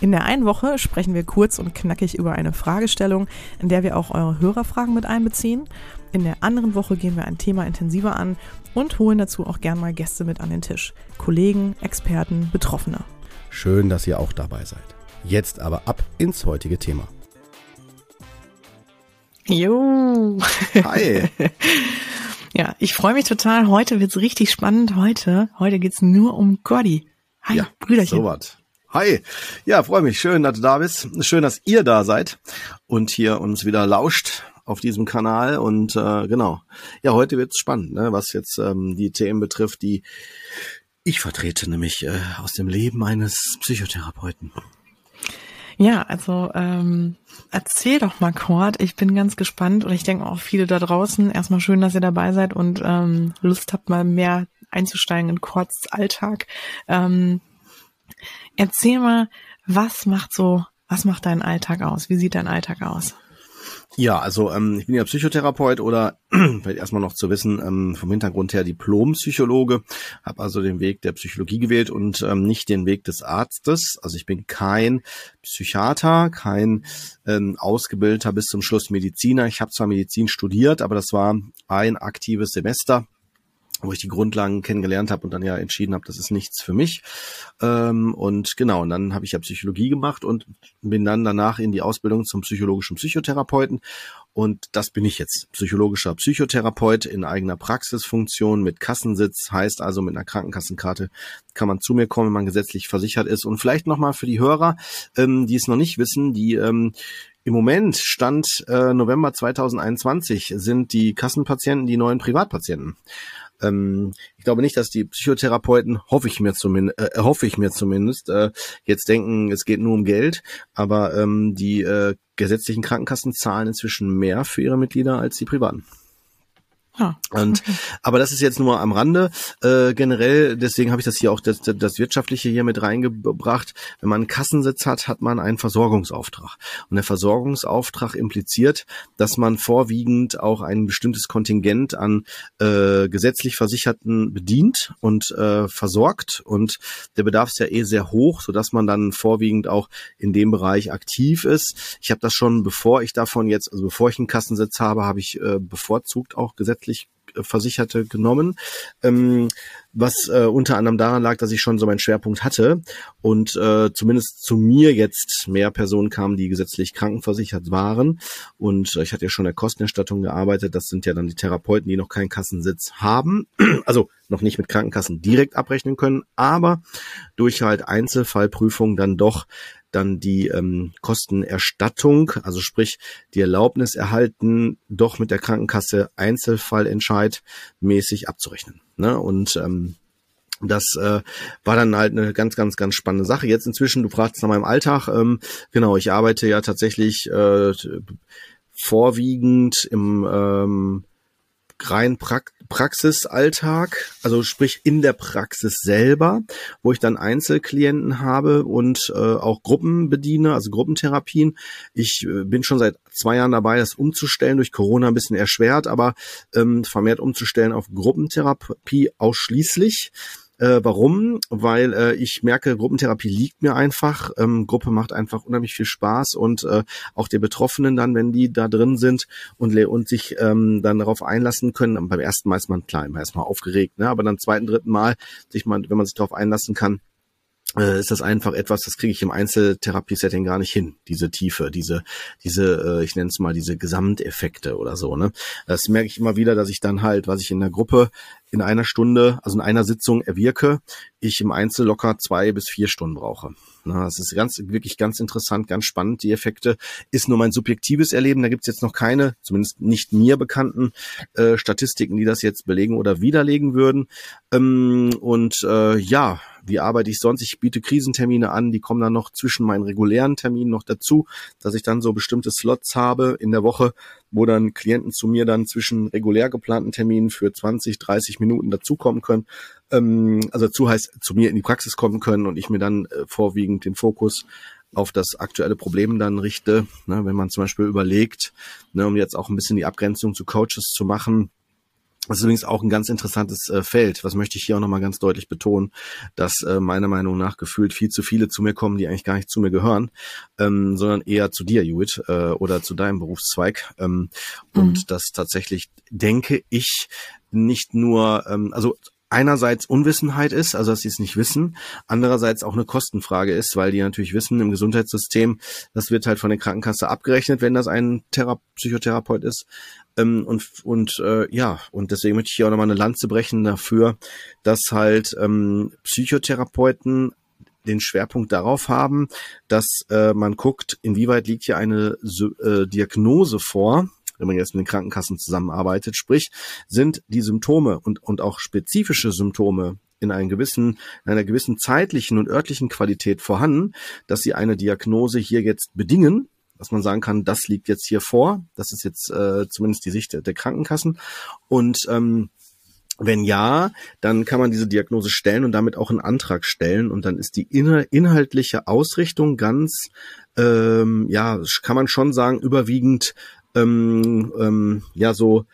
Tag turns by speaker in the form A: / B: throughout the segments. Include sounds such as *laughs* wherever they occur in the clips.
A: In der einen Woche sprechen wir kurz und knackig über eine Fragestellung, in der wir auch eure Hörerfragen mit einbeziehen. In der anderen Woche gehen wir ein Thema intensiver an und holen dazu auch gern mal Gäste mit an den Tisch. Kollegen, Experten, Betroffene.
B: Schön, dass ihr auch dabei seid. Jetzt aber ab ins heutige Thema.
A: Jo.
B: Hi. *laughs*
A: ja, ich freue mich total. Heute wird's richtig spannend. Heute, heute geht's nur um Gordi. Hi,
B: ja,
A: Brüderchen.
B: So was. Hi. Ja, freue mich. Schön, dass du da bist. Schön, dass ihr da seid und hier uns wieder lauscht auf diesem Kanal. Und äh, genau. Ja, heute wird's spannend, ne, was jetzt ähm, die Themen betrifft, die ich vertrete, nämlich äh, aus dem Leben eines Psychotherapeuten.
A: Ja, also ähm, erzähl doch mal, Cord. Ich bin ganz gespannt und ich denke auch viele da draußen. Erstmal schön, dass ihr dabei seid und ähm, Lust habt, mal mehr einzusteigen in Cords Alltag. Ähm, erzähl mal, was macht so, was macht dein Alltag aus? Wie sieht dein Alltag aus?
B: Ja, also ähm, ich bin ja Psychotherapeut oder *clears throat* vielleicht erstmal noch zu wissen, ähm, vom Hintergrund her Diplompsychologe, habe also den Weg der Psychologie gewählt und ähm, nicht den Weg des Arztes. Also ich bin kein Psychiater, kein ähm, ausgebildeter bis zum Schluss Mediziner. Ich habe zwar Medizin studiert, aber das war ein aktives Semester wo ich die Grundlagen kennengelernt habe und dann ja entschieden habe, das ist nichts für mich. Ähm, und genau, und dann habe ich ja Psychologie gemacht und bin dann danach in die Ausbildung zum psychologischen Psychotherapeuten. Und das bin ich jetzt. Psychologischer Psychotherapeut in eigener Praxisfunktion mit Kassensitz, heißt also mit einer Krankenkassenkarte kann man zu mir kommen, wenn man gesetzlich versichert ist. Und vielleicht nochmal für die Hörer, ähm, die es noch nicht wissen, die ähm, im Moment, Stand äh, November 2021, sind die Kassenpatienten die neuen Privatpatienten. Ähm, ich glaube nicht, dass die Psychotherapeuten, hoffe ich mir zumindest, äh, hoffe ich mir zumindest, äh, jetzt denken, es geht nur um Geld, aber ähm, die äh, gesetzlichen Krankenkassen zahlen inzwischen mehr für ihre Mitglieder als die privaten.
A: Ja.
B: Und aber das ist jetzt nur am Rande. Äh, generell, deswegen habe ich das hier auch das, das Wirtschaftliche hier mit reingebracht. Wenn man einen Kassensitz hat, hat man einen Versorgungsauftrag. Und der Versorgungsauftrag impliziert, dass man vorwiegend auch ein bestimmtes Kontingent an äh, gesetzlich Versicherten bedient und äh, versorgt. Und der Bedarf ist ja eh sehr hoch, sodass man dann vorwiegend auch in dem Bereich aktiv ist. Ich habe das schon, bevor ich davon jetzt, also bevor ich einen Kassensitz habe, habe ich äh, bevorzugt auch gesetzlich gesetzlich äh, Versicherte genommen, ähm, was äh, unter anderem daran lag, dass ich schon so meinen Schwerpunkt hatte und äh, zumindest zu mir jetzt mehr Personen kamen, die gesetzlich krankenversichert waren. Und äh, ich hatte ja schon in der Kostenerstattung gearbeitet, das sind ja dann die Therapeuten, die noch keinen Kassensitz haben, *clears throat* also noch nicht mit Krankenkassen direkt abrechnen können, aber durch halt Einzelfallprüfungen dann doch dann die ähm, Kostenerstattung, also sprich die Erlaubnis erhalten, doch mit der Krankenkasse Einzelfallentscheid mäßig abzurechnen. Ne? Und ähm, das äh, war dann halt eine ganz, ganz, ganz spannende Sache. Jetzt inzwischen, du fragst nach meinem Alltag, ähm, genau, ich arbeite ja tatsächlich äh, vorwiegend im ähm, rein Praxisalltag, also sprich in der Praxis selber, wo ich dann Einzelklienten habe und äh, auch Gruppen bediene, also Gruppentherapien. Ich äh, bin schon seit zwei Jahren dabei, das umzustellen, durch Corona ein bisschen erschwert, aber ähm, vermehrt umzustellen auf Gruppentherapie ausschließlich. Äh, warum? Weil äh, ich merke, Gruppentherapie liegt mir einfach. Ähm, Gruppe macht einfach unheimlich viel Spaß und äh, auch die Betroffenen dann, wenn die da drin sind und, und sich ähm, dann darauf einlassen können. Beim ersten Mal ist man klar, immer erstmal aufgeregt, ne? aber dann zweiten, dritten Mal, sich mal, wenn man sich darauf einlassen kann, ist das einfach etwas, das kriege ich im Einzeltherapie-Setting gar nicht hin. Diese Tiefe, diese, diese, äh, ich nenne es mal diese Gesamteffekte oder so. Ne, das merke ich immer wieder, dass ich dann halt, was ich in der Gruppe in einer Stunde, also in einer Sitzung erwirke, ich im Einzel locker zwei bis vier Stunden brauche. Na, das ist ganz, wirklich ganz interessant, ganz spannend. Die Effekte ist nur mein subjektives Erleben. Da gibt's jetzt noch keine, zumindest nicht mir bekannten äh, Statistiken, die das jetzt belegen oder widerlegen würden. Ähm, und äh, ja, wie arbeite ich sonst? Ich biete Krisentermine an, die kommen dann noch zwischen meinen regulären Terminen noch dazu, dass ich dann so bestimmte Slots habe in der Woche, wo dann Klienten zu mir dann zwischen regulär geplanten Terminen für 20, 30 Minuten dazukommen können. Ähm, also dazu heißt, zu mir in die Praxis kommen können und ich mir dann äh, vorwiegend den Fokus auf das aktuelle Problem dann richte. Ne, wenn man zum Beispiel überlegt, ne, um jetzt auch ein bisschen die Abgrenzung zu Coaches zu machen, das ist übrigens auch ein ganz interessantes äh, Feld. Was möchte ich hier auch nochmal ganz deutlich betonen, dass äh, meiner Meinung nach gefühlt viel zu viele zu mir kommen, die eigentlich gar nicht zu mir gehören, ähm, sondern eher zu dir, Judith, äh, oder zu deinem Berufszweig. Ähm, mhm. Und das tatsächlich, denke ich, nicht nur, ähm, also einerseits Unwissenheit ist, also dass sie es nicht wissen, andererseits auch eine Kostenfrage ist, weil die natürlich wissen, im Gesundheitssystem, das wird halt von der Krankenkasse abgerechnet, wenn das ein Thera Psychotherapeut ist. Ähm, und und äh, ja, und deswegen möchte ich hier auch nochmal eine Lanze brechen dafür, dass halt ähm, Psychotherapeuten den Schwerpunkt darauf haben, dass äh, man guckt, inwieweit liegt hier eine äh, Diagnose vor, wenn man jetzt mit den Krankenkassen zusammenarbeitet. Sprich, sind die Symptome und, und auch spezifische Symptome in einem gewissen, in einer gewissen zeitlichen und örtlichen Qualität vorhanden, dass sie eine Diagnose hier jetzt bedingen, dass man sagen kann, das liegt jetzt hier vor. Das ist jetzt äh, zumindest die Sicht der, der Krankenkassen. Und ähm, wenn ja, dann kann man diese Diagnose stellen und damit auch einen Antrag stellen und dann ist die inhaltliche Ausrichtung ganz, ähm, ja, kann man schon sagen, überwiegend ähm, ähm, ja so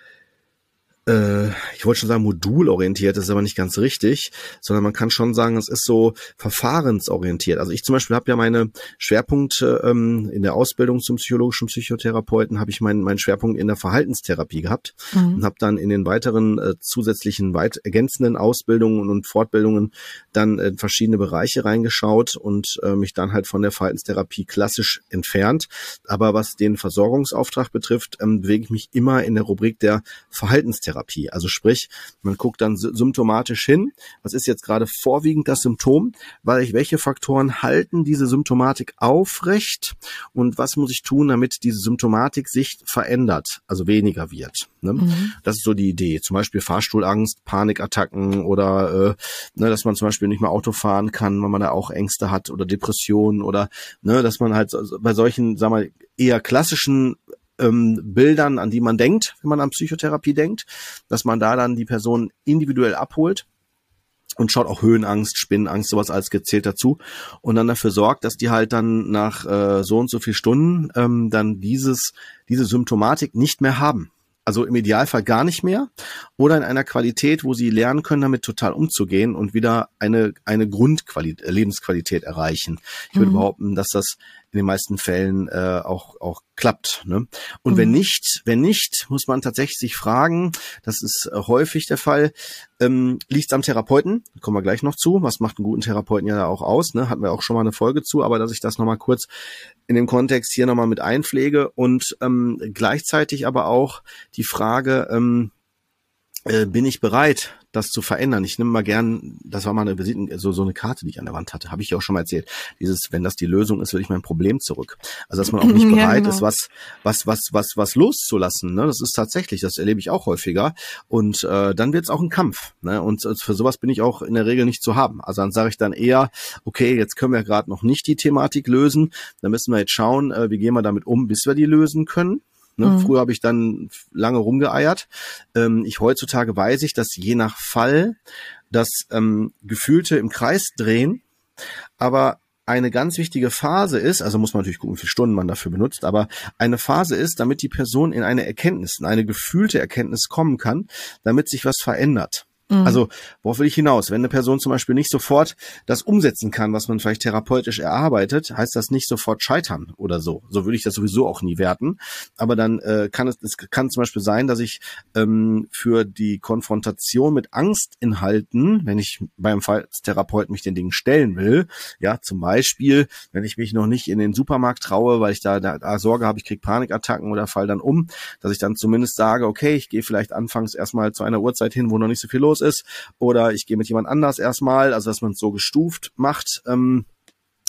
B: äh, ich wollte schon sagen modulorientiert, das ist aber nicht ganz richtig, sondern man kann schon sagen, es ist so verfahrensorientiert. Also ich zum Beispiel habe ja meine Schwerpunkte ähm, in der Ausbildung zum psychologischen Psychotherapeuten, habe ich meinen meinen Schwerpunkt in der Verhaltenstherapie gehabt mhm. und habe dann in den weiteren äh, zusätzlichen weit ergänzenden Ausbildungen und Fortbildungen dann in verschiedene Bereiche reingeschaut und äh, mich dann halt von der Verhaltenstherapie klassisch entfernt. Aber was den Versorgungsauftrag betrifft, ähm, bewege ich mich immer in der Rubrik der Verhaltenstherapie. Therapie. Also sprich, man guckt dann symptomatisch hin, was ist jetzt gerade vorwiegend das Symptom, weil welche Faktoren halten diese Symptomatik aufrecht und was muss ich tun, damit diese Symptomatik sich verändert, also weniger wird. Ne? Mhm. Das ist so die Idee. Zum Beispiel Fahrstuhlangst, Panikattacken oder äh, ne, dass man zum Beispiel nicht mehr Auto fahren kann, weil man da auch Ängste hat oder Depressionen oder ne, dass man halt bei solchen, sagen wir, eher klassischen ähm, Bildern, an die man denkt, wenn man an Psychotherapie denkt, dass man da dann die Person individuell abholt und schaut auch Höhenangst, Spinnenangst, sowas alles gezählt dazu und dann dafür sorgt, dass die halt dann nach äh, so und so viel Stunden ähm, dann dieses diese Symptomatik nicht mehr haben. Also im Idealfall gar nicht mehr oder in einer Qualität, wo sie lernen können, damit total umzugehen und wieder eine, eine Grundqualität, Lebensqualität erreichen. Ich würde mhm. behaupten, dass das in den meisten Fällen äh, auch, auch klappt. Ne? Und mhm. wenn nicht, wenn nicht, muss man tatsächlich sich fragen, das ist häufig der Fall, ähm, liegt am Therapeuten? Kommen wir gleich noch zu. Was macht einen guten Therapeuten ja auch aus? Ne? Hatten wir auch schon mal eine Folge zu, aber dass ich das nochmal kurz in dem Kontext hier nochmal mit einpflege und ähm, gleichzeitig aber auch die Frage, ähm, äh, bin ich bereit, das zu verändern. Ich nehme mal gern, das war mal eine Visiten, so, so eine Karte, die ich an der Wand hatte, habe ich ja auch schon mal erzählt. Dieses, wenn das die Lösung ist, will ich mein Problem zurück. Also dass man auch nicht *laughs* bereit ja, genau. ist, was, was, was, was, was loszulassen. Ne? Das ist tatsächlich, das erlebe ich auch häufiger. Und äh, dann wird es auch ein Kampf. Ne? Und äh, für sowas bin ich auch in der Regel nicht zu haben. Also dann sage ich dann eher, okay, jetzt können wir gerade noch nicht die Thematik lösen. Dann müssen wir jetzt schauen, äh, wie gehen wir damit um, bis wir die lösen können. Ne? Mhm. Früher habe ich dann lange rumgeeiert. Ähm, ich heutzutage weiß ich, dass je nach Fall das ähm, Gefühlte im Kreis drehen, aber eine ganz wichtige Phase ist, also muss man natürlich gucken, wie viele Stunden man dafür benutzt, aber eine Phase ist, damit die Person in eine Erkenntnis, in eine gefühlte Erkenntnis kommen kann, damit sich was verändert. Mhm. Also, worauf will ich hinaus? Wenn eine Person zum Beispiel nicht sofort das umsetzen kann, was man vielleicht therapeutisch erarbeitet, heißt das nicht sofort scheitern oder so. So würde ich das sowieso auch nie werten. Aber dann äh, kann es, es kann zum Beispiel sein, dass ich ähm, für die Konfrontation mit Angstinhalten, wenn ich beim Therapeut mich den Dingen stellen will, ja, zum Beispiel, wenn ich mich noch nicht in den Supermarkt traue, weil ich da, da, da Sorge habe, ich kriege Panikattacken oder fall dann um, dass ich dann zumindest sage, okay, ich gehe vielleicht anfangs erstmal zu einer Uhrzeit hin, wo noch nicht so viel los los ist oder ich gehe mit jemand anders erstmal, also dass man es so gestuft macht. Ähm,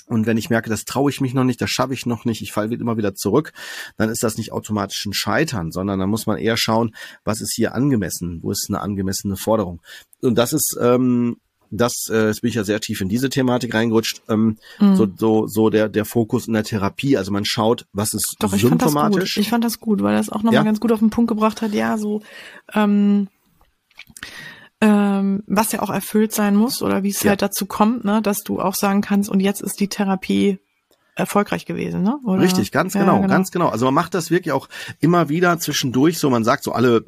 B: und wenn ich merke, das traue ich mich noch nicht, das schaffe ich noch nicht, ich falle immer wieder zurück, dann ist das nicht automatisch ein Scheitern, sondern dann muss man eher schauen, was ist hier angemessen, wo ist eine angemessene Forderung. Und das ist ähm, das, äh, jetzt bin ich ja sehr tief in diese Thematik reingerutscht, ähm, mhm. so, so, so der, der Fokus in der Therapie. Also man schaut, was ist
A: Doch, ich symptomatisch. Fand das gut. Ich fand das gut, weil das auch nochmal ja? ganz gut auf den Punkt gebracht hat, ja, so, ähm, ähm, was ja auch erfüllt sein muss oder wie es ja. halt dazu kommt, ne, dass du auch sagen kannst, und jetzt ist die Therapie erfolgreich gewesen, ne?
B: Oder? Richtig, ganz genau, ja, genau, ganz genau. Also man macht das wirklich auch immer wieder zwischendurch so, man sagt so alle,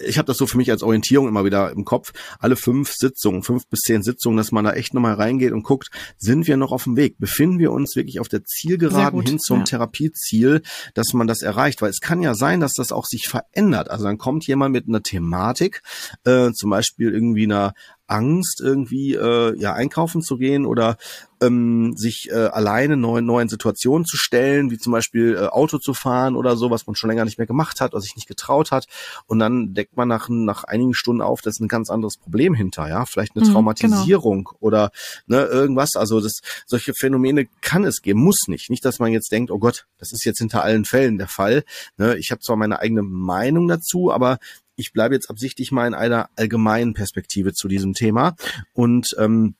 B: ich habe das so für mich als Orientierung immer wieder im Kopf, alle fünf Sitzungen, fünf bis zehn Sitzungen, dass man da echt nochmal reingeht und guckt, sind wir noch auf dem Weg? Befinden wir uns wirklich auf der Zielgeraden hin zum ja. Therapieziel, dass man das erreicht? Weil es kann ja sein, dass das auch sich verändert. Also dann kommt jemand mit einer Thematik, äh, zum Beispiel irgendwie einer Angst, irgendwie äh, ja einkaufen zu gehen oder ähm, sich äh, alleine neuen neuen Situationen zu stellen, wie zum Beispiel äh, Auto zu fahren oder so, was man schon länger nicht mehr gemacht hat oder sich nicht getraut hat. Und dann deckt man nach nach einigen Stunden auf, das ist ein ganz anderes Problem hinter, ja, vielleicht eine mhm, Traumatisierung genau. oder ne, irgendwas. Also das solche Phänomene kann es geben, muss nicht. Nicht, dass man jetzt denkt, oh Gott, das ist jetzt hinter allen Fällen der Fall. Ne, ich habe zwar meine eigene Meinung dazu, aber ich bleibe jetzt absichtlich mal in einer allgemeinen Perspektive zu diesem Thema und ähm,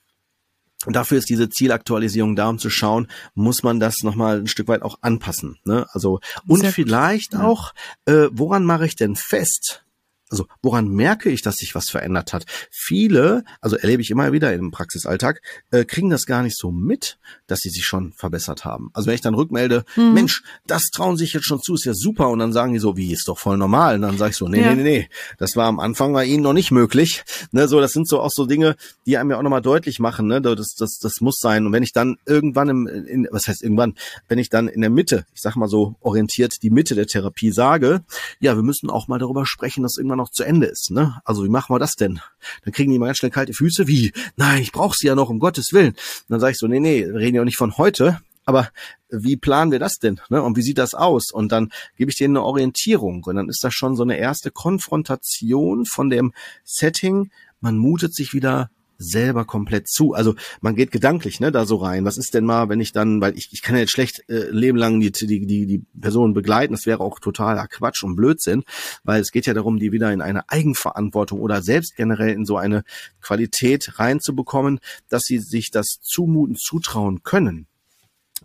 B: dafür ist diese Zielaktualisierung da, um zu schauen, muss man das nochmal ein Stück weit auch anpassen. Ne? Also und Sehr vielleicht gut. auch, äh, woran mache ich denn fest, also woran merke ich, dass sich was verändert hat? Viele, also erlebe ich immer wieder im Praxisalltag, äh, kriegen das gar nicht so mit, dass sie sich schon verbessert haben. Also wenn ich dann rückmelde, mhm. Mensch, das trauen sich jetzt schon zu, ist ja super. Und dann sagen die so, wie ist doch voll normal. Und dann sage ich so, nee, ja. nee, nee, nee, das war am Anfang bei ihnen noch nicht möglich. Ne, so, das sind so auch so Dinge, die einem ja auch nochmal deutlich machen, ne, das, das, das muss sein. Und wenn ich dann irgendwann im, in, was heißt irgendwann, wenn ich dann in der Mitte, ich sag mal so orientiert die Mitte der Therapie sage, ja, wir müssen auch mal darüber sprechen, dass irgendwann noch zu Ende ist. Ne? Also wie machen wir das denn? Dann kriegen die mal ganz schnell kalte Füße. Wie? Nein, ich brauche sie ja noch, um Gottes Willen. Und dann sage ich so, nee, nee, wir reden ja auch nicht von heute, aber wie planen wir das denn? Ne? Und wie sieht das aus? Und dann gebe ich denen eine Orientierung. Und dann ist das schon so eine erste Konfrontation von dem Setting. Man mutet sich wieder selber komplett zu. Also man geht gedanklich ne, da so rein. Was ist denn mal, wenn ich dann, weil ich, ich kann ja jetzt schlecht äh, Leben lang die, die, die, die Person begleiten, das wäre auch totaler Quatsch und Blödsinn, weil es geht ja darum, die wieder in eine Eigenverantwortung oder selbst generell in so eine Qualität reinzubekommen, dass sie sich das zumuten, zutrauen können.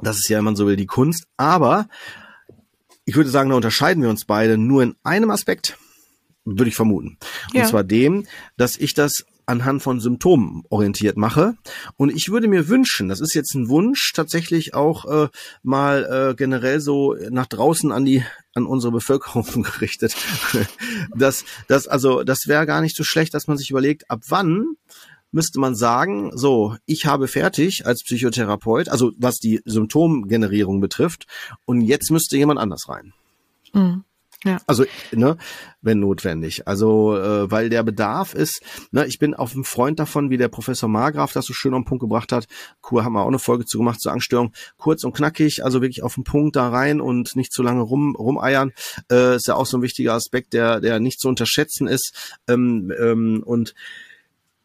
B: Das ist ja, wenn man so will, die Kunst. Aber ich würde sagen, da unterscheiden wir uns beide nur in einem Aspekt, würde ich vermuten. Und ja. zwar dem, dass ich das anhand von Symptomen orientiert mache. Und ich würde mir wünschen, das ist jetzt ein Wunsch, tatsächlich auch äh, mal äh, generell so nach draußen an die an unsere Bevölkerung *laughs* gerichtet, dass das also das wäre gar nicht so schlecht, dass man sich überlegt, ab wann müsste man sagen, so, ich habe fertig als Psychotherapeut, also was die Symptomgenerierung betrifft, und jetzt müsste jemand anders rein. Mhm. Ja. Also, ne, wenn notwendig. Also, äh, weil der Bedarf ist, ne, ich bin auf ein Freund davon, wie der Professor Margraf das so schön auf den Punkt gebracht hat. Kur haben wir auch eine Folge zu gemacht zur Angststörung. Kurz und knackig, also wirklich auf den Punkt da rein und nicht zu lange rum, rumeiern. Äh, ist ja auch so ein wichtiger Aspekt, der, der nicht zu unterschätzen ist. Ähm, ähm, und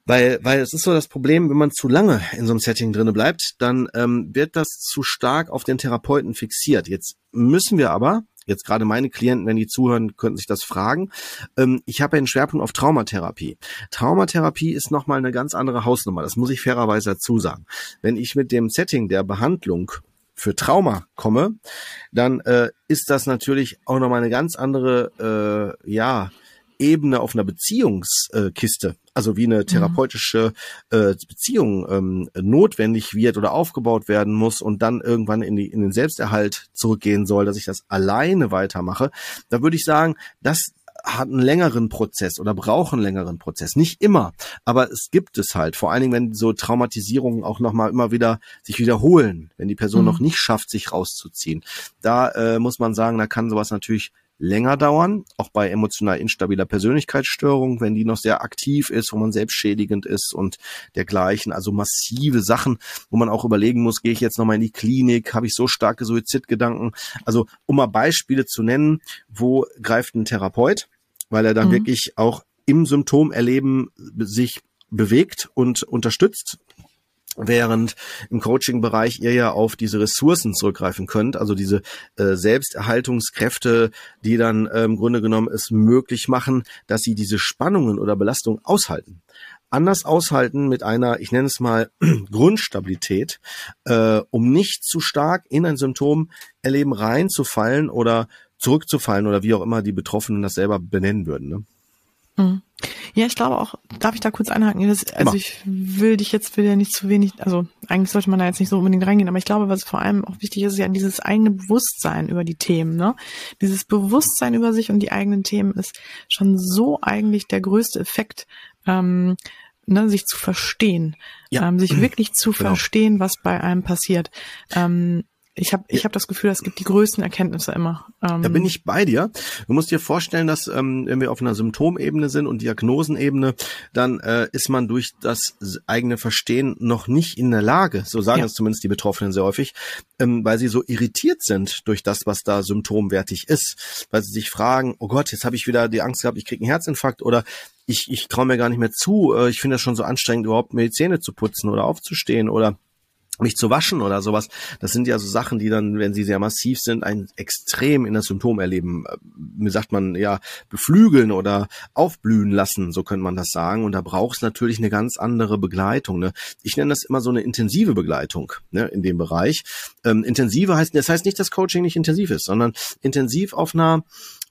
B: weil, weil es ist so das Problem, wenn man zu lange in so einem Setting drinne bleibt, dann ähm, wird das zu stark auf den Therapeuten fixiert. Jetzt müssen wir aber jetzt gerade meine Klienten, wenn die zuhören, könnten sich das fragen. Ähm, ich habe einen Schwerpunkt auf Traumatherapie. Traumatherapie ist nochmal eine ganz andere Hausnummer. Das muss ich fairerweise dazu sagen. Wenn ich mit dem Setting der Behandlung für Trauma komme, dann äh, ist das natürlich auch nochmal eine ganz andere, äh, ja, Ebene auf einer Beziehungskiste, also wie eine mhm. therapeutische äh, Beziehung ähm, notwendig wird oder aufgebaut werden muss und dann irgendwann in, die, in den Selbsterhalt zurückgehen soll, dass ich das alleine weitermache, da würde ich sagen, das hat einen längeren Prozess oder braucht einen längeren Prozess. Nicht immer, aber es gibt es halt. Vor allen Dingen, wenn so Traumatisierungen auch nochmal immer wieder sich wiederholen, wenn die Person mhm. noch nicht schafft, sich rauszuziehen. Da äh, muss man sagen, da kann sowas natürlich länger dauern, auch bei emotional instabiler Persönlichkeitsstörung, wenn die noch sehr aktiv ist, wo man selbstschädigend ist und dergleichen. Also massive Sachen, wo man auch überlegen muss, gehe ich jetzt nochmal in die Klinik, habe ich so starke Suizidgedanken. Also um mal Beispiele zu nennen, wo greift ein Therapeut, weil er dann mhm. wirklich auch im Symptomerleben sich bewegt und unterstützt während im Coaching-Bereich ihr ja auf diese Ressourcen zurückgreifen könnt, also diese äh, Selbsterhaltungskräfte, die dann äh, im Grunde genommen es möglich machen, dass sie diese Spannungen oder Belastungen aushalten. anders aushalten mit einer, ich nenne es mal, *clears throat* Grundstabilität, äh, um nicht zu stark in ein Symptom erleben reinzufallen oder zurückzufallen oder wie auch immer die Betroffenen das selber benennen würden. Ne?
A: Mhm. Ja, ich glaube auch, darf ich da kurz einhaken? Das, also ich will dich jetzt will ja nicht zu wenig, also eigentlich sollte man da jetzt nicht so unbedingt reingehen, aber ich glaube, was vor allem auch wichtig ist, ist ja dieses eigene Bewusstsein über die Themen, ne? Dieses Bewusstsein über sich und die eigenen Themen ist schon so eigentlich der größte Effekt, ähm, ne, sich zu verstehen, ja. ähm, sich *clears throat* wirklich zu genau. verstehen, was bei einem passiert. Ähm, ich habe ich hab das Gefühl, es gibt die größten Erkenntnisse immer.
B: Ähm, da bin ich bei dir. Du musst dir vorstellen, dass ähm, wenn wir auf einer Symptomebene sind und Diagnosenebene, dann äh, ist man durch das eigene Verstehen noch nicht in der Lage, so sagen ja. es zumindest die Betroffenen sehr häufig, ähm, weil sie so irritiert sind durch das, was da symptomwertig ist, weil sie sich fragen, oh Gott, jetzt habe ich wieder die Angst gehabt, ich kriege einen Herzinfarkt oder ich, ich traue mir gar nicht mehr zu, äh, ich finde das schon so anstrengend, überhaupt mir die Zähne zu putzen oder aufzustehen oder mich zu waschen oder sowas. Das sind ja so Sachen, die dann, wenn sie sehr massiv sind, ein extrem in das Symptom erleben. Äh, mir sagt man ja, beflügeln oder aufblühen lassen, so könnte man das sagen. Und da braucht es natürlich eine ganz andere Begleitung. Ne? Ich nenne das immer so eine intensive Begleitung ne, in dem Bereich. Ähm, intensive heißt, das heißt nicht, dass Coaching nicht intensiv ist, sondern intensiv auf einer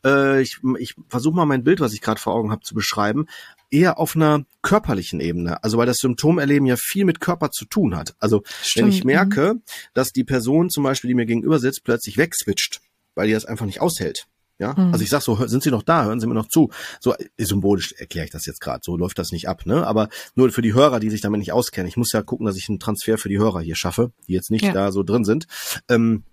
B: äh, ich, ich versuche mal mein Bild, was ich gerade vor Augen habe, zu beschreiben, eher auf einer körperlichen Ebene. Also weil das Symptomerleben ja viel mit Körper zu tun hat. Also Stimmt. wenn ich merke, mhm. dass die Person zum Beispiel, die mir gegenüber sitzt, plötzlich wegswitcht, weil die das einfach nicht aushält. Ja, mhm. also ich sag so, sind Sie noch da? Hören Sie mir noch zu? So äh, symbolisch erkläre ich das jetzt gerade. So läuft das nicht ab, ne? Aber nur für die Hörer, die sich damit nicht auskennen. Ich muss ja gucken, dass ich einen Transfer für die Hörer hier schaffe, die jetzt nicht ja. da so drin sind. Ähm,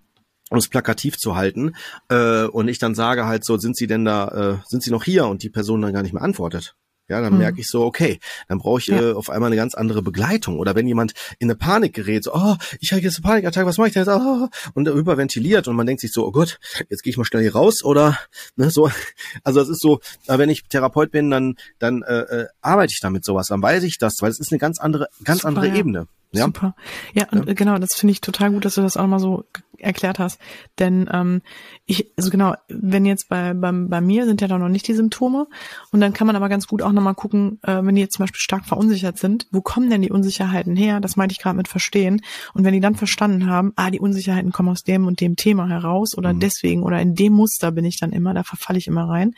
B: um es plakativ zu halten äh, und ich dann sage halt so, sind Sie denn da, äh, sind Sie noch hier und die Person dann gar nicht mehr antwortet. Ja, dann mhm. merke ich so, okay, dann brauche ich ja. äh, auf einmal eine ganz andere Begleitung. Oder wenn jemand in eine Panik gerät, so, oh, ich habe jetzt eine Panikattacke, was mache ich denn jetzt? Oh, und überventiliert und man denkt sich so, oh Gott, jetzt gehe ich mal schnell hier raus oder ne, so. *laughs* Also es ist so, wenn ich Therapeut bin, dann dann äh, äh, arbeite ich damit sowas, dann weiß ich das, weil es ist eine ganz andere, ganz Super, andere ja. Ebene. Ja.
A: Super. Ja, und ja. genau, das finde ich total gut, dass du das auch mal so erklärt hast. Denn ähm, ich, also genau, wenn jetzt bei, bei, bei mir sind ja da noch nicht die Symptome und dann kann man aber ganz gut auch nochmal gucken, äh, wenn die jetzt zum Beispiel stark verunsichert sind, wo kommen denn die Unsicherheiten her? Das meinte ich gerade mit verstehen. Und wenn die dann verstanden haben, ah, die Unsicherheiten kommen aus dem und dem Thema heraus oder mhm. deswegen oder in dem Muster bin ich dann immer, da verfalle ich immer rein,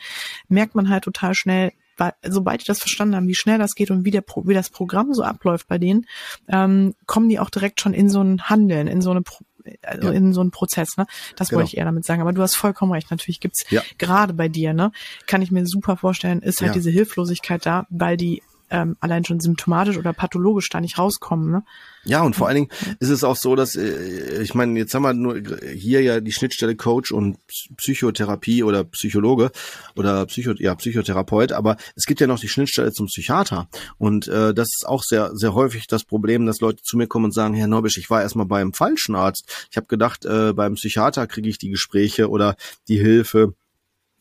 A: merkt man halt total schnell, sobald die das verstanden haben, wie schnell das geht und wie, der, wie das Programm so abläuft bei denen, ähm, kommen die auch direkt schon in so ein Handeln, in so eine also ja. in so einen Prozess, ne? Das genau. wollte ich eher damit sagen. Aber du hast vollkommen recht. Natürlich gibt's ja. gerade bei dir, ne, kann ich mir super vorstellen, ist halt ja. diese Hilflosigkeit da, weil die ähm, allein schon symptomatisch oder pathologisch da nicht rauskommen. Ne?
B: Ja, und vor allen Dingen ist es auch so, dass, äh, ich meine, jetzt haben wir nur hier ja die Schnittstelle Coach und Psychotherapie oder Psychologe oder Psycho, ja, Psychotherapeut, aber es gibt ja noch die Schnittstelle zum Psychiater. Und äh, das ist auch sehr, sehr häufig das Problem, dass Leute zu mir kommen und sagen, Herr Norbisch, ich war erstmal beim falschen Arzt. Ich habe gedacht, äh, beim Psychiater kriege ich die Gespräche oder die Hilfe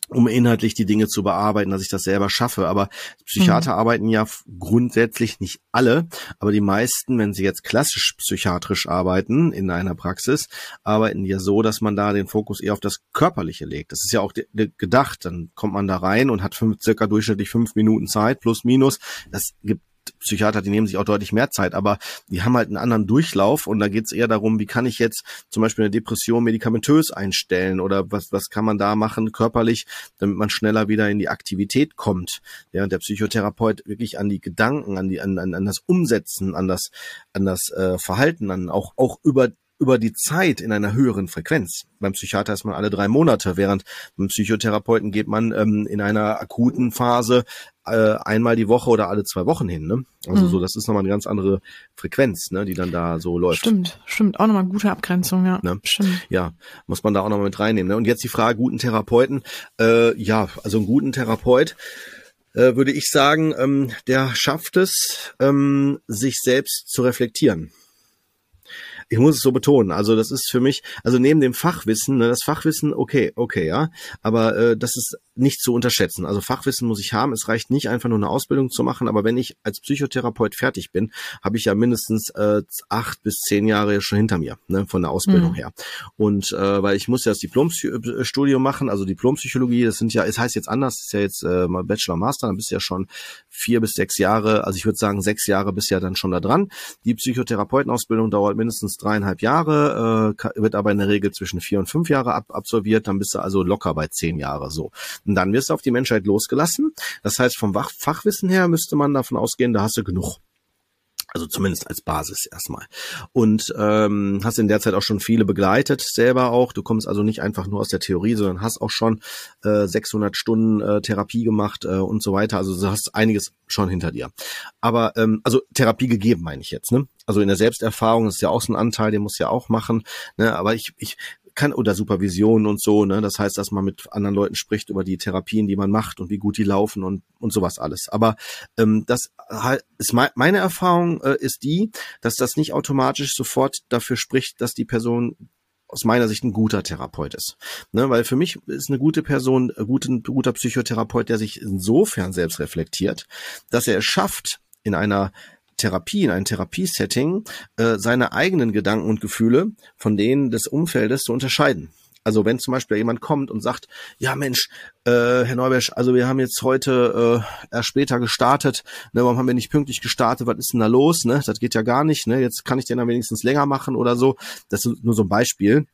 B: um inhaltlich die Dinge zu bearbeiten, dass ich das selber schaffe. Aber Psychiater mhm. arbeiten ja grundsätzlich nicht alle, aber die meisten, wenn sie jetzt klassisch psychiatrisch arbeiten in einer Praxis, arbeiten ja so, dass man da den Fokus eher auf das Körperliche legt. Das ist ja auch gedacht. Dann kommt man da rein und hat fünf, circa durchschnittlich fünf Minuten Zeit plus minus. Das gibt Psychiater, die nehmen sich auch deutlich mehr Zeit, aber die haben halt einen anderen Durchlauf und da geht es eher darum, wie kann ich jetzt zum Beispiel eine Depression medikamentös einstellen oder was, was kann man da machen körperlich, damit man schneller wieder in die Aktivität kommt. Ja, der Psychotherapeut wirklich an die Gedanken, an die, an, an, an das Umsetzen, an das, an das äh, Verhalten, an auch, auch über über die Zeit in einer höheren Frequenz. Beim Psychiater ist man alle drei Monate, während beim Psychotherapeuten geht man ähm, in einer akuten Phase äh, einmal die Woche oder alle zwei Wochen hin. Ne? Also mhm. so, das ist nochmal eine ganz andere Frequenz, ne, die dann da so läuft.
A: Stimmt, stimmt. Auch nochmal gute Abgrenzung, ja.
B: Ne? Stimmt. Ja, muss man da auch nochmal mit reinnehmen. Ne? Und jetzt die Frage, guten Therapeuten. Äh, ja, also einen guten Therapeut äh, würde ich sagen, ähm, der schafft es, ähm, sich selbst zu reflektieren. Ich muss es so betonen. Also das ist für mich, also neben dem Fachwissen, ne, das Fachwissen, okay, okay, ja, aber äh, das ist nicht zu unterschätzen. Also Fachwissen muss ich haben. Es reicht nicht einfach nur eine Ausbildung zu machen, aber wenn ich als Psychotherapeut fertig bin, habe ich ja mindestens äh, acht bis zehn Jahre schon hinter mir ne, von der Ausbildung mhm. her. Und äh, weil ich muss ja das Diplomstudium machen, also Diplompsychologie, das sind ja, es heißt jetzt anders, das ist ja jetzt äh, Bachelor Master, dann bist du ja schon vier bis sechs Jahre, also ich würde sagen sechs Jahre bist ja dann schon da dran. Die Psychotherapeutenausbildung dauert mindestens dreieinhalb Jahre, äh, wird aber in der Regel zwischen vier und fünf Jahre ab absolviert, dann bist du also locker bei zehn Jahre so. Und dann wirst du auf die Menschheit losgelassen. Das heißt, vom Fachwissen her müsste man davon ausgehen, da hast du genug. Also zumindest als Basis erstmal. Und ähm, hast in der Zeit auch schon viele begleitet, selber auch. Du kommst also nicht einfach nur aus der Theorie, sondern hast auch schon äh, 600 Stunden äh, Therapie gemacht äh, und so weiter. Also du hast einiges schon hinter dir. Aber ähm, also Therapie gegeben meine ich jetzt. Ne? Also in der Selbsterfahrung ist ja auch so ein Anteil, den muss ja auch machen. Ne? Aber ich, ich kann oder Supervision und so, ne? Das heißt, dass man mit anderen Leuten spricht über die Therapien, die man macht und wie gut die laufen und und sowas alles. Aber ähm, das ist me meine Erfahrung äh, ist die, dass das nicht automatisch sofort dafür spricht, dass die Person aus meiner Sicht ein guter Therapeut ist. Ne, weil für mich ist eine gute Person, ein guter, ein guter Psychotherapeut, der sich insofern selbst reflektiert, dass er es schafft, in einer Therapie, in einem Therapiesetting, äh, seine eigenen Gedanken und Gefühle von denen des Umfeldes zu unterscheiden. Also wenn zum Beispiel jemand kommt und sagt, ja Mensch, äh, Herr Neubersch, also wir haben jetzt heute äh, erst später gestartet, ne, warum haben wir nicht pünktlich gestartet, was ist denn da los, ne? Das geht ja gar nicht, ne? Jetzt kann ich den dann wenigstens länger machen oder so. Das ist nur so ein Beispiel.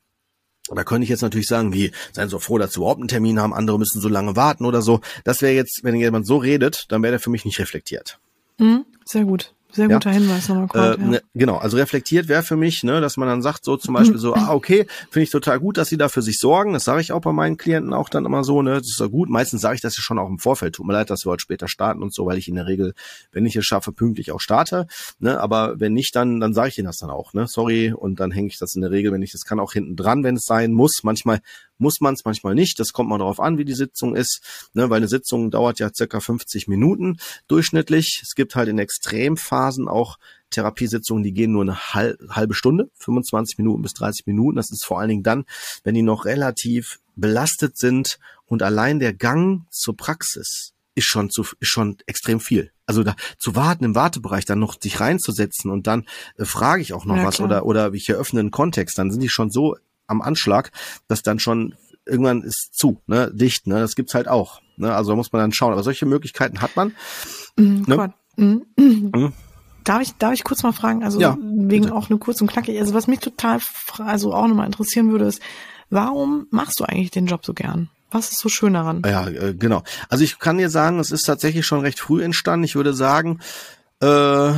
B: Da könnte ich jetzt natürlich sagen, wie, seien so froh, dass sie überhaupt einen Termin haben, andere müssen so lange warten oder so. Das wäre jetzt, wenn jemand so redet, dann wäre der für mich nicht reflektiert.
A: Mhm, sehr gut. Sehr guter ja. Hinweis nochmal.
B: Kurt, äh, ja. ne, genau, also reflektiert wäre für mich, ne, dass man dann sagt, so zum Beispiel so, *clears throat* ah, okay, finde ich total gut, dass sie da für sich sorgen. Das sage ich auch bei meinen Klienten auch dann immer so, ne, das ist ja gut. Meistens sage ich das ja schon auch im Vorfeld. Tut mir leid, dass wir heute später starten und so, weil ich in der Regel, wenn ich es schaffe, pünktlich auch starte. Ne, aber wenn nicht, dann, dann sage ich ihnen das dann auch, ne, sorry. Und dann hänge ich das in der Regel, wenn ich das kann, auch hinten dran, wenn es sein muss. Manchmal muss man es, manchmal nicht. Das kommt mal darauf an, wie die Sitzung ist, ne, weil eine Sitzung dauert ja circa 50 Minuten durchschnittlich. Es gibt halt in Extremphasen auch Therapiesitzungen, die gehen nur eine halbe Stunde, 25 Minuten bis 30 Minuten. Das ist vor allen Dingen dann, wenn die noch relativ belastet sind und allein der Gang zur Praxis ist schon zu, ist schon extrem viel. Also da zu warten im Wartebereich, dann noch sich reinzusetzen und dann äh, frage ich auch noch ja, was klar. oder oder ich eröffne einen Kontext, dann sind die schon so am Anschlag, dass dann schon irgendwann ist zu, ne, dicht, ne, das gibt's halt auch, ne, also da muss man dann schauen. Aber solche Möglichkeiten hat man.
A: Mhm, ne? Mhm. Mhm. Darf ich, darf ich kurz mal fragen, also ja, wegen bitte. auch nur kurz und knackig, also was mich total, also auch nochmal interessieren würde, ist, warum machst du eigentlich den Job so gern? Was ist so schön daran?
B: Ja, äh, genau. Also ich kann dir sagen, es ist tatsächlich schon recht früh entstanden. Ich würde sagen, äh,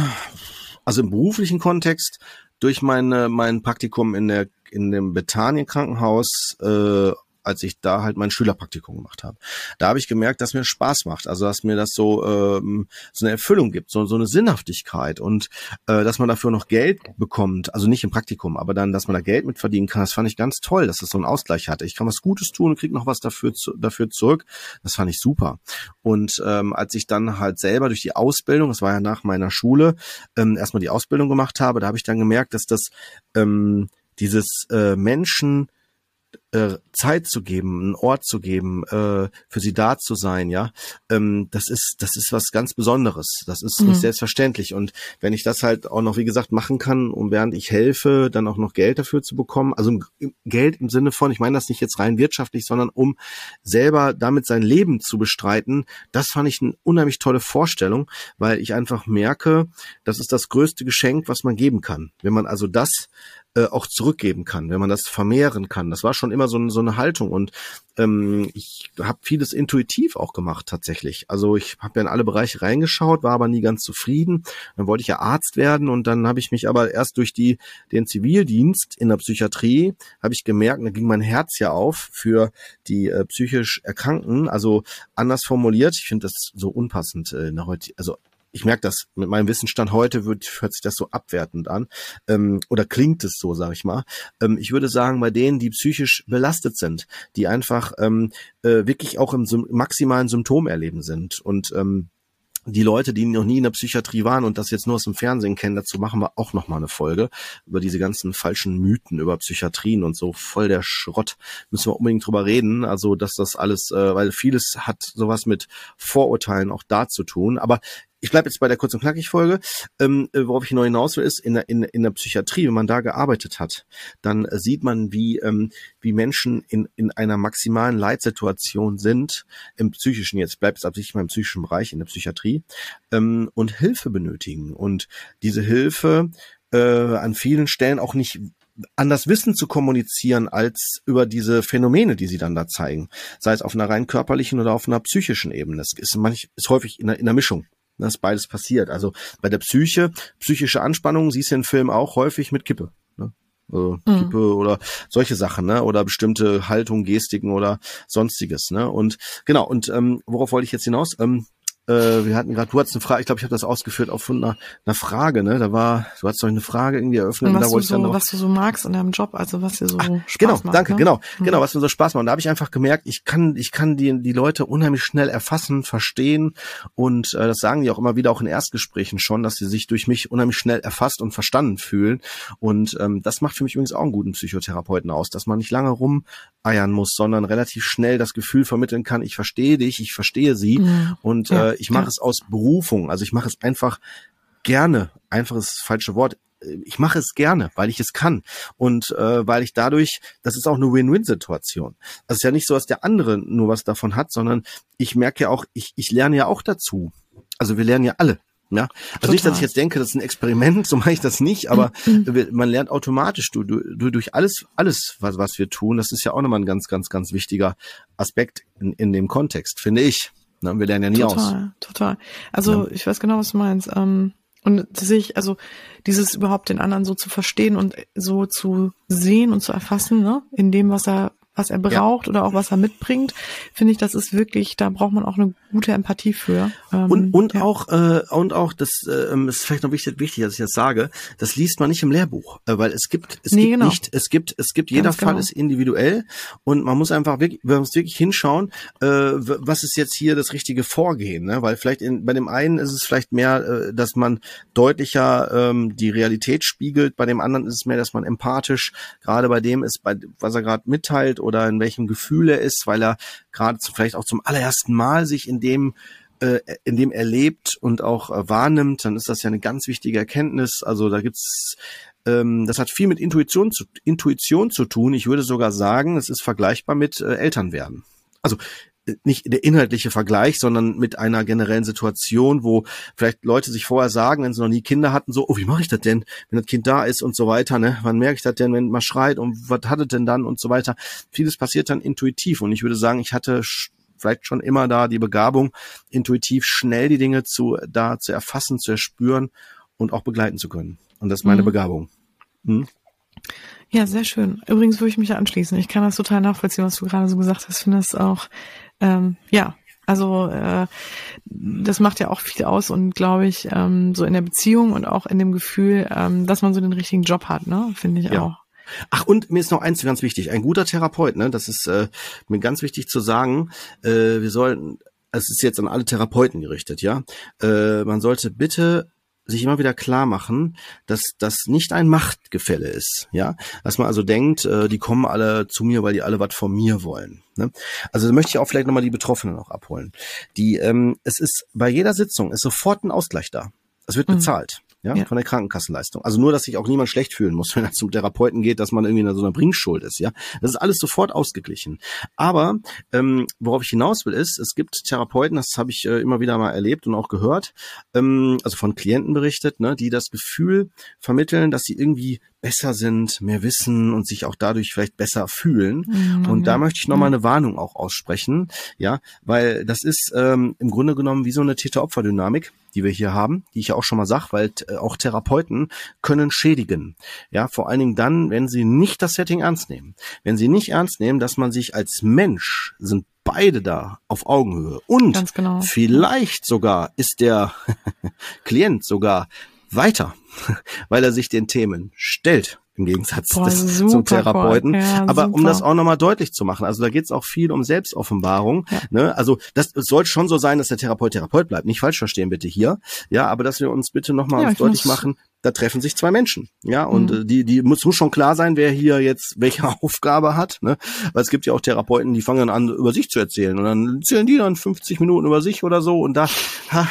B: also im beruflichen Kontext durch meine mein Praktikum in der in dem Bethanien Krankenhaus äh, als ich da halt mein Schülerpraktikum gemacht habe. Da habe ich gemerkt, dass mir Spaß macht, also dass mir das so ähm, so eine Erfüllung gibt, so, so eine Sinnhaftigkeit und äh, dass man dafür noch Geld bekommt, also nicht im Praktikum, aber dann, dass man da Geld mit verdienen kann, das fand ich ganz toll, dass das so einen Ausgleich hatte. Ich kann was Gutes tun und krieg noch was dafür zu, dafür zurück. Das fand ich super. Und ähm, als ich dann halt selber durch die Ausbildung, das war ja nach meiner Schule, ähm, erstmal die Ausbildung gemacht habe, da habe ich dann gemerkt, dass das ähm, dieses äh, Menschen äh, Zeit zu geben, einen Ort zu geben, äh, für sie da zu sein, ja, ähm, das ist, das ist was ganz Besonderes. Das ist mhm. nicht selbstverständlich. Und wenn ich das halt auch noch, wie gesagt, machen kann, um während ich helfe, dann auch noch Geld dafür zu bekommen, also Geld im Sinne von, ich meine das nicht jetzt rein wirtschaftlich, sondern um selber damit sein Leben zu bestreiten, das fand ich eine unheimlich tolle Vorstellung, weil ich einfach merke, das ist das größte Geschenk, was man geben kann. Wenn man also das äh, auch zurückgeben kann, wenn man das vermehren kann. Das war schon immer so, so eine Haltung und ähm, ich habe vieles intuitiv auch gemacht tatsächlich. Also ich habe ja in alle Bereiche reingeschaut, war aber nie ganz zufrieden. Dann wollte ich ja Arzt werden und dann habe ich mich aber erst durch die den Zivildienst in der Psychiatrie habe ich gemerkt, da ging mein Herz ja auf für die äh, psychisch Erkrankten. Also anders formuliert, ich finde das so unpassend äh, in der heute, also ich merke das mit meinem Wissensstand heute wird, hört sich das so abwertend an ähm, oder klingt es so, sage ich mal. Ähm, ich würde sagen, bei denen, die psychisch belastet sind, die einfach ähm, äh, wirklich auch im maximalen Symptom erleben sind und ähm, die Leute, die noch nie in der Psychiatrie waren und das jetzt nur aus dem Fernsehen kennen, dazu machen wir auch noch mal eine Folge über diese ganzen falschen Mythen über Psychiatrien und so voll der Schrott. Müssen wir unbedingt drüber reden. Also, dass das alles, äh, weil vieles hat sowas mit Vorurteilen auch da zu tun. Aber ich bleibe jetzt bei der kurz und knackig Folge. Ähm, äh, worauf ich noch hinaus will, ist in der, in, in der Psychiatrie, wenn man da gearbeitet hat, dann äh, sieht man, wie, ähm, wie Menschen in, in einer maximalen Leitsituation sind, im psychischen, jetzt bleibt es absichtlich mal im psychischen Bereich, in der Psychiatrie, ähm, und Hilfe benötigen. Und diese Hilfe äh, an vielen Stellen auch nicht anders Wissen zu kommunizieren als über diese Phänomene, die sie dann da zeigen. Sei es auf einer rein körperlichen oder auf einer psychischen Ebene. Das ist, manch, ist häufig in der, in der Mischung dass beides passiert. Also bei der Psyche, psychische Anspannung siehst du in Film auch häufig mit Kippe. Ne? Also mhm. Kippe oder solche Sachen, ne? Oder bestimmte Haltung, Gestiken oder sonstiges, ne? Und genau, und ähm, worauf wollte ich jetzt hinaus? Ähm, äh, wir hatten gerade, du hattest eine Frage, ich glaube, ich habe das ausgeführt auf einer, einer Frage, ne? Da war, du hast doch eine Frage irgendwie eröffnet.
A: Und was,
B: und da
A: wollte du so, ich dann noch, was du so magst in deinem Job, also was dir so Ach, Spaß
B: genau,
A: macht.
B: Genau, danke,
A: ne?
B: genau,
A: mhm.
B: genau, was mir so Spaß macht. Und da habe ich einfach gemerkt, ich kann, ich kann die, die Leute unheimlich schnell erfassen, verstehen und äh, das sagen die auch immer wieder auch in Erstgesprächen schon, dass sie sich durch mich unheimlich schnell erfasst und verstanden fühlen. Und ähm, das macht für mich übrigens auch einen guten Psychotherapeuten aus, dass man nicht lange rumeiern muss, sondern relativ schnell das Gefühl vermitteln kann, ich verstehe dich, ich verstehe sie
A: Mhm.
B: und
A: Ja,
B: äh, ich mache
A: ja.
B: es aus Berufung. Also ich mache es einfach gerne. Einfach ist das falsche Wort. Ich mache es gerne, weil ich es kann und äh, weil ich dadurch, das ist auch eine Win-Win-Situation. Es ist ja nicht so, dass der andere nur was davon hat, sondern ich merke ja auch, ich, ich lerne ja auch dazu. Also wir lernen ja alle. Ja, also nicht, dass ich
A: Total.
B: jetzt denke, das ist ein Experiment, *laughs* so mache ich das nicht, aber wir- man lernt automatisch du, du, du, durch alles, alles, was, was wir tun. Das ist ja auch nochmal ein ganz, ganz, ganz wichtiger Aspekt in, in dem Kontext, finde ich. Na, wir lernen ja nie aus.
A: Total, total. Also ich weiß genau, was du meinst. Ähm, und sich, also dieses überhaupt den anderen so zu verstehen und so zu sehen und zu erfassen, ne, in dem, was er, was er braucht oder auch was er mitbringt, finde ich, das ist wirklich, da braucht man auch eine gute Empathie für. Ähm,
B: Und, und
A: ja.
B: auch, äh, und auch, das ähm, ist vielleicht noch wichtig, wichtig, dass ich das sage, das liest man nicht im Lehrbuch, äh, weil es gibt, es
A: Nee,
B: gibt
A: genau.
B: nicht, es gibt, es gibt, jeder
A: Ganz
B: Fall
A: genau.
B: ist individuell und man muss einfach wirklich, man muss wirklich hinschauen, äh, was ist jetzt hier das richtige Vorgehen, ne? weil vielleicht in, bei dem einen ist es vielleicht mehr, äh, dass man deutlicher ähm, die Realität spiegelt, bei dem anderen ist es mehr, dass man empathisch, gerade bei dem ist, bei, was er gerade mitteilt oder in welchem Gefühl er ist, weil er gerade vielleicht auch zum allerersten Mal sich in dem äh, in dem er lebt und auch äh, wahrnimmt, dann ist das ja eine ganz wichtige Erkenntnis. Also da gibt's ähm, das hat viel mit Intuition zu, Intuition zu tun. Ich würde sogar sagen, es ist vergleichbar mit äh, Elternwerden. Also nicht der inhaltliche Vergleich, sondern mit einer generellen Situation, wo vielleicht Leute sich vorher sagen, wenn sie noch nie Kinder hatten, so, oh, wie mache ich das denn, wenn das Kind da ist und so weiter, ne? Wann merke ich das denn, wenn man schreit und was hat es denn dann und so weiter. Vieles passiert dann intuitiv und ich würde sagen, ich hatte vielleicht schon immer da die Begabung, intuitiv schnell die Dinge zu, da zu erfassen, zu erspüren und auch begleiten zu können. Und das ist meine
A: Mhm.
B: Begabung. Hm?
A: Ja, sehr schön. Übrigens würde ich mich da anschließen. Ich kann das total nachvollziehen, was du gerade so gesagt hast. Ich finde es auch, ähm, ja, also äh, das macht ja auch viel aus und glaube ich, ähm, so in der Beziehung und auch in dem Gefühl, ähm, dass man so den richtigen Job hat, ne? Finde ich
B: Ja.
A: auch.
B: Ach, und mir ist noch eins ganz wichtig. Ein guter Therapeut, ne, das ist äh, mir ganz wichtig zu sagen, äh, wir sollten, es ist jetzt an alle Therapeuten gerichtet, ja. Äh, man sollte bitte sich immer wieder klar machen, dass das nicht ein Machtgefälle ist, ja, dass man also denkt, äh, die kommen alle zu mir, weil die alle was von mir wollen. Ne? Also da möchte ich auch vielleicht nochmal die Betroffenen noch abholen. Die, ähm, es ist bei jeder Sitzung ist sofort ein Ausgleich da. Es wird
A: Mhm.
B: Ja,
A: Ja.
B: von der Krankenkassenleistung. Also nur, dass sich auch niemand schlecht fühlen muss, *laughs* wenn er zum Therapeuten geht, dass man irgendwie in so einer Bringschuld ist. Ja, das ist alles sofort ausgeglichen. Aber ähm, worauf ich hinaus will, ist, es gibt Therapeuten, das habe ich äh, immer wieder mal erlebt und auch gehört, ähm, also von Klienten berichtet, ne, die das Gefühl vermitteln, dass sie irgendwie besser sind, mehr wissen und sich auch dadurch vielleicht besser fühlen.
A: Mhm,
B: Und da
A: ja.
B: möchte ich nochmal eine Warnung auch aussprechen, ja, weil das ist ähm, im Grunde genommen wie so eine Täter-Opfer-Dynamik, die wir hier haben, die ich ja auch schon mal sag, weil äh, auch Therapeuten können schädigen. Ja, vor allen Dingen dann, wenn sie nicht das Setting ernst nehmen. Wenn sie nicht ernst nehmen, dass man sich als Mensch sind beide da auf Augenhöhe und
A: genau.
B: vielleicht sogar ist der *laughs* Klient sogar weiter, *laughs* weil er sich den Themen stellt im Gegensatz Boah, des, zum Therapeuten. Ja, Aber super. um das auch nochmal deutlich zu machen, also da geht es auch viel um Selbstoffenbarung. Ja. Ne? Also das es sollte schon so sein, dass der Therapeut Therapeut bleibt. Nicht falsch verstehen bitte hier. Ja, aber dass wir uns bitte nochmal ja, deutlich machen, da treffen sich zwei Menschen, ja, und mhm. die, die muss, muss schon klar sein, wer hier jetzt welche *laughs* Aufgabe hat, ne, weil es gibt ja auch Therapeuten, die fangen dann an, über sich zu erzählen und dann erzählen die dann 50 Minuten über sich oder so und da, ha,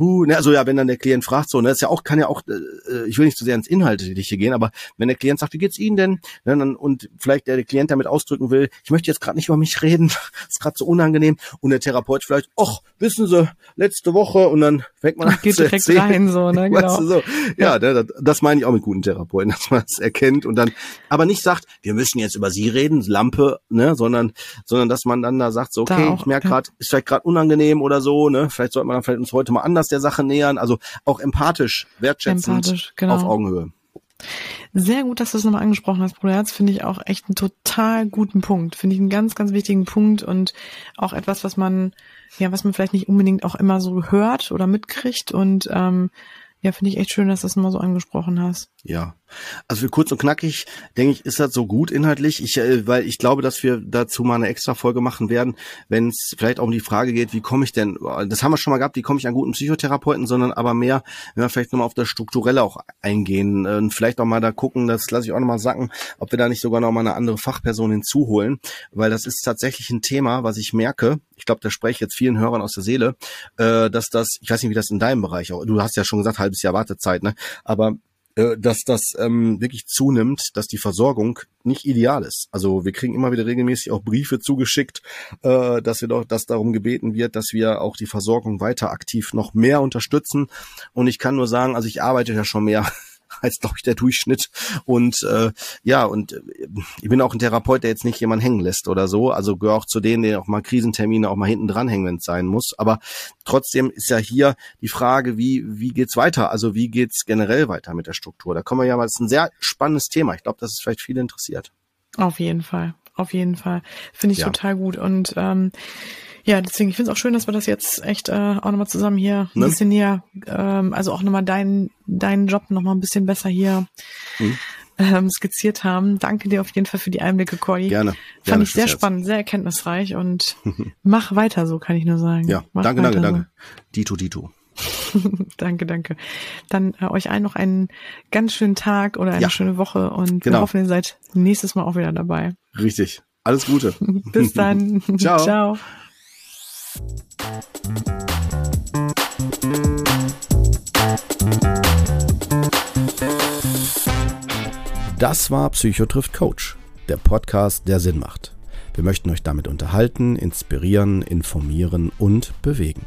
B: uh, ne, also ja, wenn dann der Klient fragt so, ne, ist ja auch, kann ja auch, äh, ich will nicht zu so sehr ins Inhaltliche gehen, aber wenn der Klient sagt, wie geht's Ihnen denn, ne, dann, und vielleicht der, der Klient damit ausdrücken will, ich möchte jetzt gerade nicht über mich reden, *laughs* ist gerade so unangenehm und der Therapeut vielleicht, ach, wissen Sie, letzte Woche und dann fängt man an
A: geht zu direkt erzählen, rein, so, ne, genau. *laughs* Weißt du,
B: so. Ja, ja. das meine ich auch mit guten Therapeuten, *laughs* dass man es erkennt und dann, aber nicht sagt, wir müssen jetzt über sie reden, Lampe, ne, sondern, sondern dass man dann da sagt, so, okay, auch, ich merke gerade, ja. ist vielleicht gerade unangenehm oder so, ne, vielleicht sollte man dann vielleicht uns heute mal anders der Sache nähern, also auch empathisch, wertschätzend, empathisch, genau. auf Augenhöhe.
A: Sehr gut, dass du es nochmal angesprochen hast, Bruder Herz. Finde ich auch echt einen total guten Punkt. Finde ich einen ganz, ganz wichtigen Punkt und auch etwas, was man, ja, was man vielleicht nicht unbedingt auch immer so hört oder mitkriegt und ähm, ja, finde ich echt schön, dass du das mal so angesprochen hast.
B: Ja, also für kurz und knackig, denke ich, ist das so gut inhaltlich, ich, äh, weil ich glaube, dass wir dazu mal eine extra Folge machen werden, wenn es vielleicht auch um die Frage geht, wie komme ich denn, das haben wir schon mal gehabt, wie komme ich an guten Psychotherapeuten, sondern aber mehr, wenn wir vielleicht nochmal auf das Strukturelle auch eingehen und vielleicht auch mal da gucken, das lasse ich auch nochmal sagen, ob wir da nicht sogar nochmal eine andere Fachperson hinzuholen, weil das ist tatsächlich ein Thema, was ich merke, ich glaube, da spreche ich jetzt vielen Hörern aus der Seele, äh, dass das, ich weiß nicht, wie das in deinem Bereich auch, du hast ja schon gesagt, halbes Jahr Wartezeit, ne? Aber äh, dass das ähm, wirklich zunimmt, dass die Versorgung nicht ideal ist. Also wir kriegen immer wieder regelmäßig auch Briefe zugeschickt, äh, dass wir doch, dass darum gebeten wird, dass wir auch die Versorgung weiter aktiv noch mehr unterstützen. Und ich kann nur sagen, also ich arbeite ja schon mehr *laughs* als glaube ich der Durchschnitt. Und äh, ja, und äh, ich bin auch ein Therapeut, der jetzt nicht jemand hängen lässt oder so. Also gehöre auch zu denen, die auch mal Krisentermine auch mal hinten dranhängen, wenn es sein muss. Aber trotzdem ist ja hier die Frage, wie wie geht's weiter? Also wie geht's generell weiter mit der Struktur? Da kommen wir ja mal, das ist ein sehr spannennes Thema. Ich glaube, dass es vielleicht viele interessiert.
A: Auf jeden Fall, auf jeden Fall. Finde ich ja. total gut. Und ähm, ja, deswegen, ich finde es auch schön, dass wir das jetzt echt äh, auch nochmal zusammen hier ein ne? bisschen näher, ähm, also auch nochmal deinen deinen Job nochmal ein bisschen besser hier mhm. ähm, skizziert haben. Danke dir auf jeden Fall für die Einblicke, Cordy.
B: Gerne.
A: Fand Gerne ich sehr spannend, sehr erkenntnisreich und *laughs* mach weiter so, kann ich nur sagen.
B: Ja,
A: mach
B: danke, danke, so. danke. Dito, Dito. *laughs*
A: danke, danke. Dann äh, euch allen noch einen ganz schönen Tag oder eine ja. schöne Woche und genau. wir hoffen, ihr seid nächstes Mal auch wieder dabei.
B: Richtig. Alles Gute. *laughs*
A: Bis dann. Ciao. Ciao.
B: Das war Psychotrift Coach, der Podcast, der Sinn macht. Wir möchten euch damit unterhalten, inspirieren, informieren und bewegen.